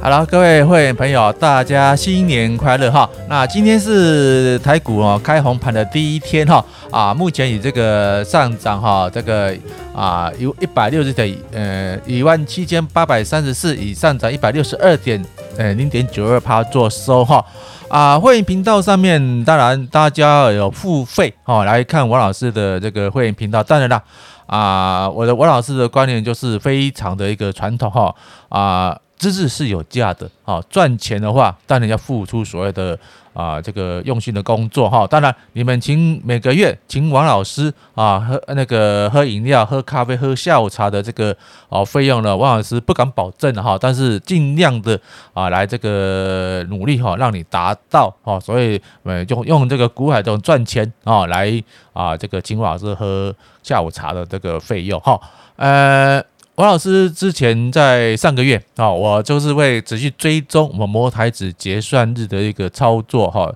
好了，各位会员朋友，大家新年快乐哈！那今天是台股哦开红盘的第一天哈啊，目前以这个上涨哈，这个啊有一百六十点，呃一万七千八百三十四，以上涨一百六十二点，诶零点九二趴做收哈啊！会员频道上面当然大家有付费哈来看王老师的这个会员频道，当然了啊，我的王老师的观念就是非常的一个传统哈啊。资质是有价的啊，赚钱的话，当然要付出所谓的啊这个用心的工作哈。当然，你们请每个月请王老师啊喝那个喝饮料、喝咖啡、喝下午茶的这个哦费用呢，王老师不敢保证哈，但是尽量的啊来这个努力哈，让你达到哈。所以呃用用这个股海中赚钱啊来啊这个请王老师喝下午茶的这个费用哈，呃。王老师之前在上个月啊，我就是会仔细追踪我们摩台子结算日的一个操作哈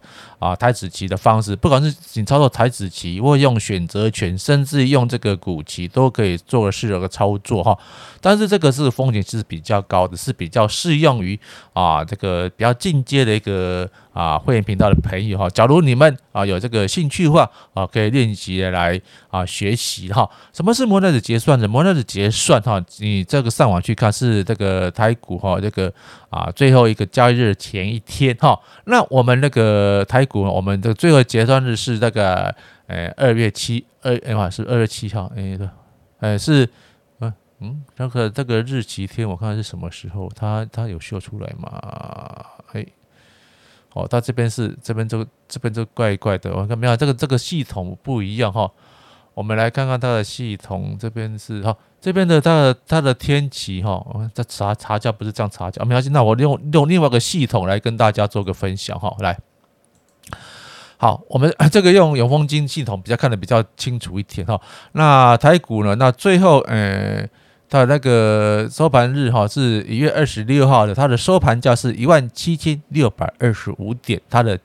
啊台子期的方式，不管是你操作台子期，或用选择权，甚至用这个股期，都可以做适合的操作哈。但是这个是风险是比较高的，是比较适用于啊这个比较进阶的一个啊会员频道的朋友哈。假如你们啊有这个兴趣的话啊，可以练习来啊学习哈。什么是摩台指结算的？摩台指结算哈，你这个上网去看是这个台股哈这个啊最后一个交易日前一天哈。那我们那个台我们的最后结算日是那个呃二月七二哎是二月七号哎对，呃是。嗯嗯，那个这个日期天，我看看是什么时候？它它有秀出来吗？哎，哦，它这边是这边这个这边这怪怪的，我看没有，这个这个系统不一样哈。我们来看看它的系统，这边是哈，这边的它的它的天气哈，这查查价不是这样查价，没关系，那我用用另外一个系统来跟大家做个分享哈，来。好，我们 这个用永丰金系统比较看得比较清楚一点哈。那台股呢？那最后呃。它那个收盘日哈是一月二十六号的，它的收盘价是一万七千六百二十五点，它的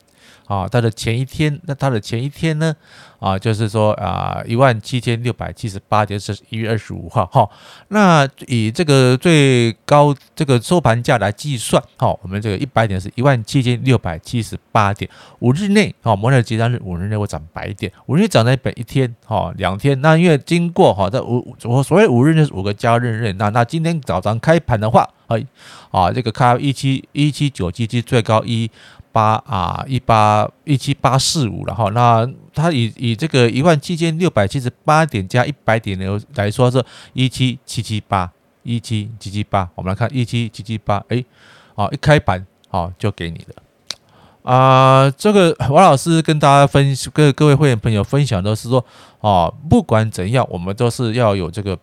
啊它的前一天，那它的前一天呢？啊，就是说啊，一万七千六百七十八点是一月二十五号哈。那以这个最高这个收盘价来计算，哈，我们这个一百点是一万七千六百七十八点。五日内，哈，摩台结算日五日内会涨百点，五日涨了一百一天，哈，两天。那因为经过哈这五我所谓五日内是五个交易日，那那今天早上开盘的话，哎，啊，这个开一七一七九七七最高一。八啊，一八一七八四五了哈，那它以以这个一万七千六百七十八点加一百点的来说是一七七七八一七七七八，我们来看一七七七八，哎，啊一开盘啊就给你了啊，这个王老师跟大家分跟各位会员朋友分享的是说啊，不管怎样，我们都是要有这个。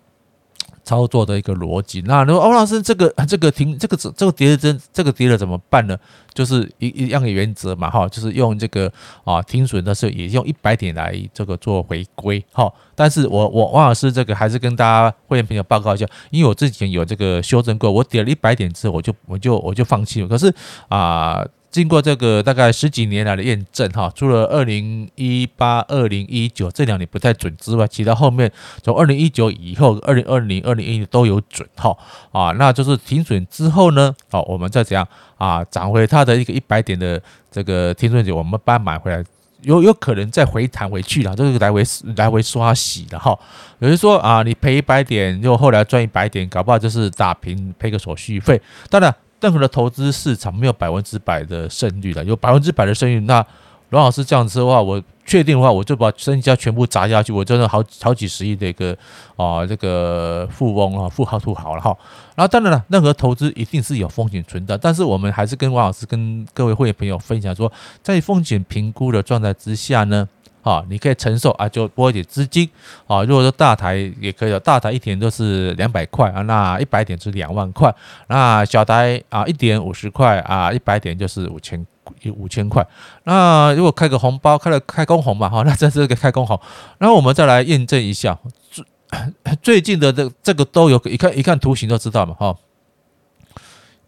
操作的一个逻辑，那如果欧老师这个这个停这个这个跌了真这个跌了怎么办呢？就是一一样的原则嘛，哈，就是用这个啊停损的时候也用一百点来这个做回归，哈。但是我我王老师这个还是跟大家会员朋友报告一下，因为我之前有这个修正过，我跌了一百点之后我就我就我就放弃了。可是啊。经过这个大概十几年来的验证，哈，除了二零一八、二零一九这两年不太准之外，其他后面从二零一九以后，二零二零、二零一零都有准，哈啊，那就是停损之后呢，好，我们再怎样啊，涨回它的一个一百点的这个停损点，我们把它买回来，有有可能再回弹回去了，这个来回来回刷洗的哈。有人说啊，你赔一百点，又后来赚一百点，搞不好就是打平赔个手续费，当然。任何的投资市场没有百分之百的胜率的，有百分之百的胜率，那罗老师这样子的话，我确定的话，我就把身家全部砸下去，我真的好好几十亿的一个啊这个富翁啊富豪土豪了哈。然后当然了，任何投资一定是有风险存在，但是我们还是跟王老师跟各位会员朋友分享说，在风险评估的状态之下呢。啊，你可以承受啊，就拨一点资金啊。如果说大台也可以，大台一点都是两百块啊，那一百点是两万块。那小台啊，一点五十块啊，一百点就是五千五千块。那如果开个红包，开了开工红嘛，哈，那这是个开工红。然后我们再来验证一下最最近的这这个都有，一看一看图形都知道嘛，哈，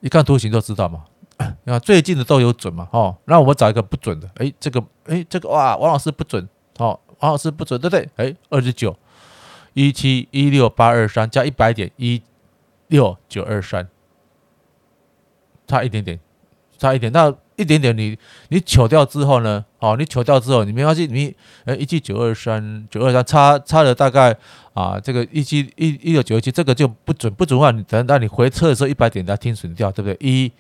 一看图形都知道嘛。啊，最近的都有准嘛，哦，那我们找一个不准的，诶，这个，诶，这个哇，王老师不准，哦，王老师不准，对不对？哎，二十九，一七一六八二三加一百点一六九二三，差一点点，差一点，那一点点你你糗掉之后呢？哦，你糗掉之后，你没关系，你呃一七九二三九二三差差了大概啊，这个一七一一六九二七这个就不准不准的话，你等到你回测的时候一百点它听损掉，对不对？一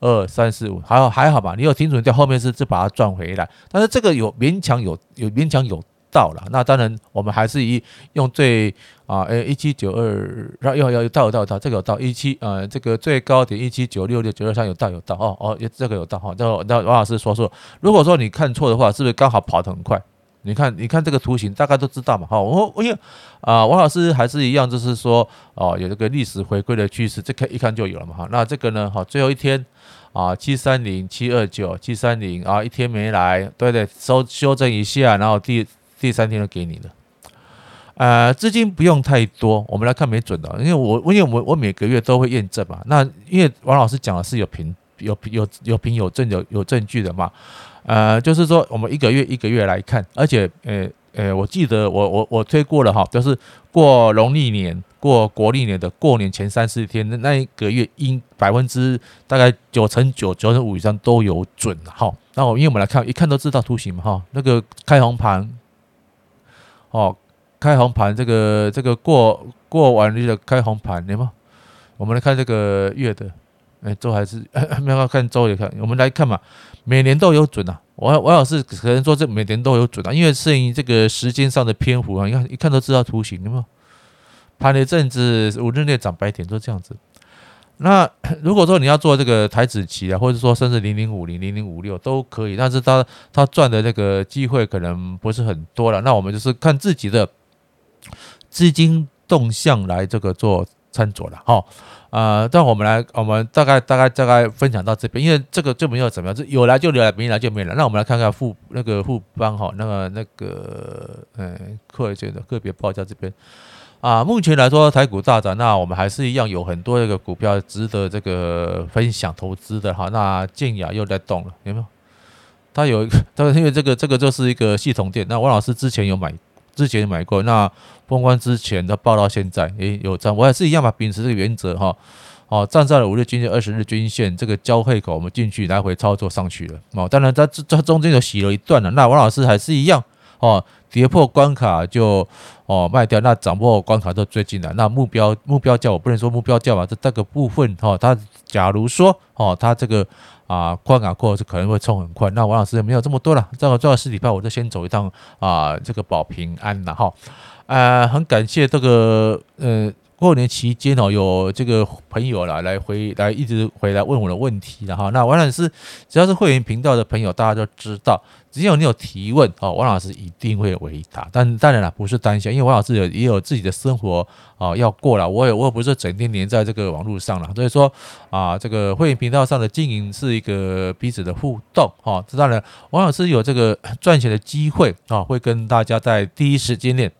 二三四五，还好还好吧，你有停损掉，后面是是把它赚回来，但是这个有勉强有有勉强有到了，那当然我们还是以用最啊，诶一七九二，然后要要到有到有到，这个有到一七呃这个最高点一七九六六九二三有到有到哦哦，这个有到哈，那那王老师说说，如果说你看错的话，是不是刚好跑得很快？你看你看这个图形，大概都知道嘛哈，我因为啊王老师还是一样，就是说哦有这个历史回归的趋势，这看一看就有了嘛哈，那这个呢哈最后一天。啊，七三零七二九七三零啊，一天没来，对对，修修正一下，然后第第三天就给你了。呃，资金不用太多，我们来看没准的，因为我因为我我每个月都会验证嘛。那因为王老师讲的是有凭有有有凭有证有有证据的嘛。呃，就是说我们一个月一个月来看，而且呃呃，我记得我我我推过了哈，就是过农历年。过国历年的过年前三四天的那一个月，应百分之大概九成九、九成五以上都有准哈。那我因为我们来看，一看都知道图形嘛哈。那个开红盘，哦，开红盘，这个这个过过完日的开红盘，对吗？我们来看这个月的，哎，周还是 没有看周也看。我们来看嘛，每年都有准啊。我我老是可能说这每年都有准啊，因为适应这个时间上的篇幅啊，你看一看都知道图形，有没有？盘了一阵子，五日内涨白点，都这样子。那 如果说你要做这个台子期啊，或者说甚至零零五零、零零五六都可以，但是他他赚的那个机会可能不是很多了。那我们就是看自己的资金动向来这个做参酌了。哈，呃，但我们来，我们大概大概大概分享到这边，因为这个就没有怎么样，这有来就有来，没来就没来。那我们来看看富那个富邦哈，那个那个嗯，个别的个别报价这边。啊，目前来说台股大涨，那我们还是一样有很多这个股票值得这个分享投资的哈。那建雅又在动了，有没有？它有一个，它因为这个这个就是一个系统店。那王老师之前有买，之前买过。那封关之前的报到现在，诶，有涨。我也是一样嘛，秉持这个原则哈。哦，站在了五日均线、二十日均线这个交汇口，我们进去来回操作上去了。哦，当然它这这中间有洗了一段了。那王老师还是一样哦。跌破关卡就哦卖掉，那涨破关卡就追进来。那目标目标价我不能说目标价吧，这这个部分哈，它假如说哦，它这个啊关卡过是可能会冲很快。那王老师也没有这么多了，这个最后四礼拜我就先走一趟啊，这个保平安了哈。呃，很感谢这个呃。过年期间哦，有这个朋友来来回来一直回来问我的问题的哈。那王老师只要是会员频道的朋友，大家都知道，只要你有提问哦，王老师一定会回答。但当然了，不是当下，因为王老师有也有自己的生活啊要过了。我也我也不是整天黏在这个网络上了，所以说啊，这个会员频道上的经营是一个彼此的互动哦。这当然，王老师有这个 赚钱的机会啊，会跟大家在第一时间内。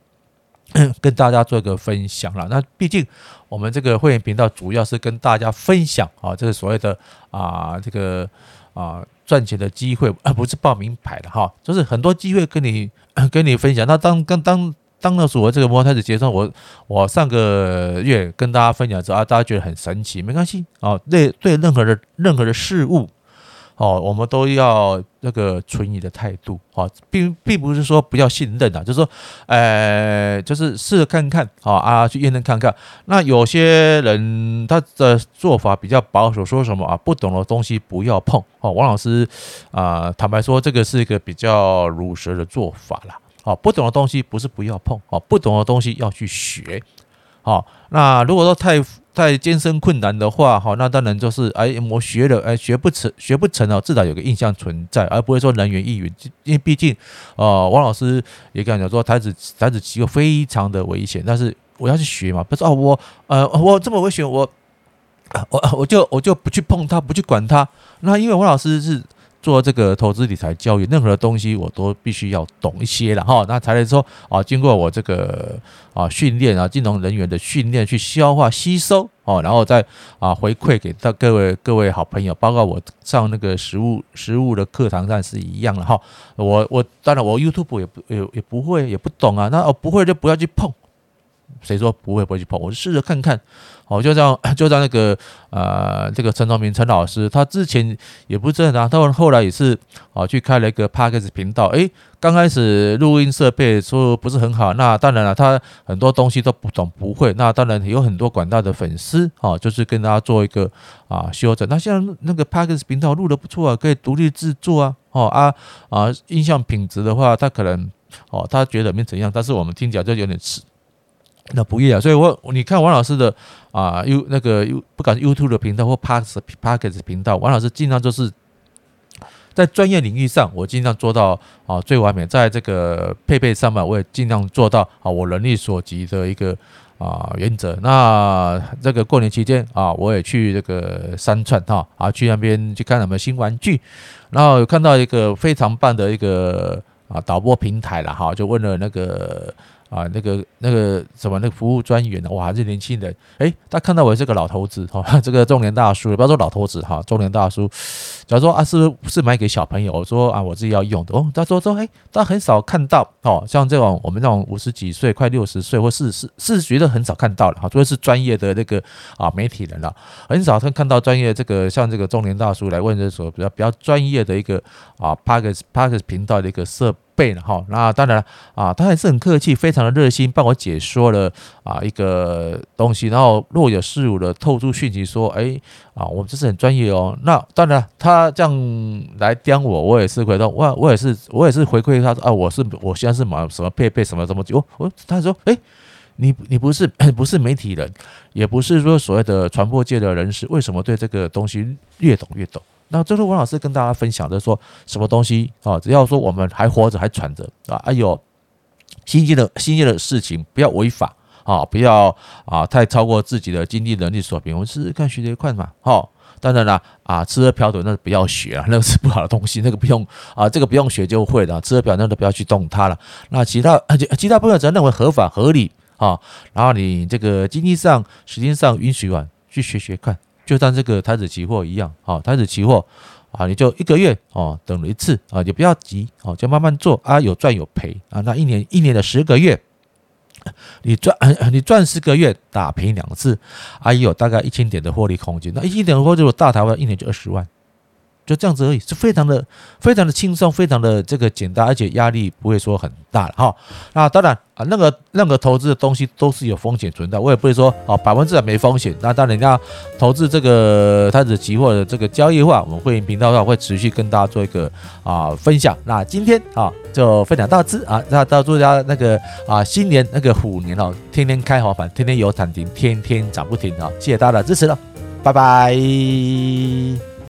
跟大家做一个分享了。那毕竟我们这个会员频道主要是跟大家分享啊，这个所谓的啊这个啊赚钱的机会，而 不是报名牌的哈。就是很多机会跟你 跟你分享。那当跟当当了所谓这个摩开始结算，我我上个月跟大家分享之后啊，大家觉得很神奇，没关系啊。对对，任何的任何的事物。哦，我们都要那个存疑的态度，哦，并并不是说不要信任啊，就是说，呃，就是试着看看，啊啊，去验证看看。那有些人他的做法比较保守，说什么啊，不懂的东西不要碰。哦，王老师啊，坦白说，这个是一个比较鲁蛇的做法啦。哦，不懂的东西不是不要碰，哦，不懂的东西要去学。好，那如果说太太艰深困难的话，哈，那当然就是哎，我学了，哎，学不成，学不成哦，至少有个印象存在，而不会说人云亦云。因为毕竟，呃，王老师也跟讲说，台子台指期货非常的危险，但是我要去学嘛，不是哦，我呃，我这么危险，我我我就我就不去碰它，不去管它。那因为王老师是。做这个投资理财教育，任何的东西我都必须要懂一些了哈，那才能说啊，经过我这个啊训练啊，金融人员的训练去消化吸收哦，然后再啊回馈给到各位各位好朋友，包括我上那个实物实物的课堂上是一样的哈。我我当然我 YouTube 也不也也不会也不懂啊，那哦不会就不要去碰。谁说不会不会去碰？我就试着看看。哦，就像 就像那个呃，这个陈崇明陈老师，他之前也不是这样啊，他后来也是啊，去开了一个 Podcast 频道。诶，刚开始录音设备说不是很好，那当然了，他很多东西都不懂不会。那当然有很多广大的粉丝啊，就是跟他做一个啊修正。那现在那个 Podcast 频道录的不错啊，可以独立制作啊。哦啊啊，音像品质的话，他可能哦，他觉得没怎样，但是我们听起来就有点吃。那不一样，所以我你看王老师的啊，U 那个 U 不管是 YouTube 的频道或 Podcast Podcast 频道，王老师尽量就是在专业领域上，我尽量做到啊最完美，在这个配备上面，我也尽量做到啊我能力所及的一个啊原则。那这个过年期间啊，我也去这个三串哈啊，去那边去看他们新玩具，然后有看到一个非常棒的一个啊导播平台了哈，就问了那个。啊，那个那个什么，那个服务专员呢？哇，这年轻人，诶，他看到我这个老头子哈，这个中年大叔，不要说老头子哈，中年大叔，假如说啊，是是买给小朋友，我说啊，我自己要用的哦。他说说，诶，他很少看到哦，像这种我们这种五十几岁、快六十岁或四十，是觉得很少看到了哈，除非是专业的那个啊媒体人了，很少看看到专业这个像这个中年大叔来问这所比较比较专业的一个啊 Podcast Podcast 频道的一个设备。背了哈，那当然了啊，他还是很客气，非常的热心，帮我解说了啊一个东西，然后若有似无的透出讯息说，哎啊，我们这是很专业哦。那当然，他这样来刁我，我也是回头，我我也是我也是回馈他说啊，我是我现在是买什么配备什么什么，我我他说，哎，你你不是不是媒体人，也不是说所谓的传播界的人士，为什么对这个东西越懂越懂？那最后王老师跟大家分享的说，什么东西啊？只要说我们还活着还喘着啊，哎呦新鲜的新鲜的事情，不要违法啊，不要啊太超过自己的经济能力水平。我们试试看学学看嘛，哈。当然了啊，吃喝嫖赌那是不要学啊，那个是不好的东西，那个不用啊，这个不用学就会的。吃喝嫖赌那都不要去动它了。那其他 其他部分只要认为合法合理啊，然后你这个经济上时间上允许啊，去学学看。就像这个台指期货一样，啊，台指期货啊，你就一个月哦，等了一次啊，也不要急哦，就慢慢做啊，有赚有赔啊。那一年一年的十个月，你赚 你赚十个月打平两次，啊，也有大概一千点的获利空间。那一千点的获利，如果大台湾一年就二十万。就这样子而已，是非常的、非常的轻松，非常的这个简单，而且压力不会说很大哈。那当然啊，那个那个投资的东西都是有风险存在，我也不会说啊百分之百没风险。那当然，要投资这个台指期货的这个交易话，我们会员频道上会持续跟大家做一个啊分享。那今天啊就分享到此啊，那到祝大家那个啊新年那个虎年哦，天天开好盘，天天有涨停，天天涨不停啊！谢谢大家的支持了，拜拜。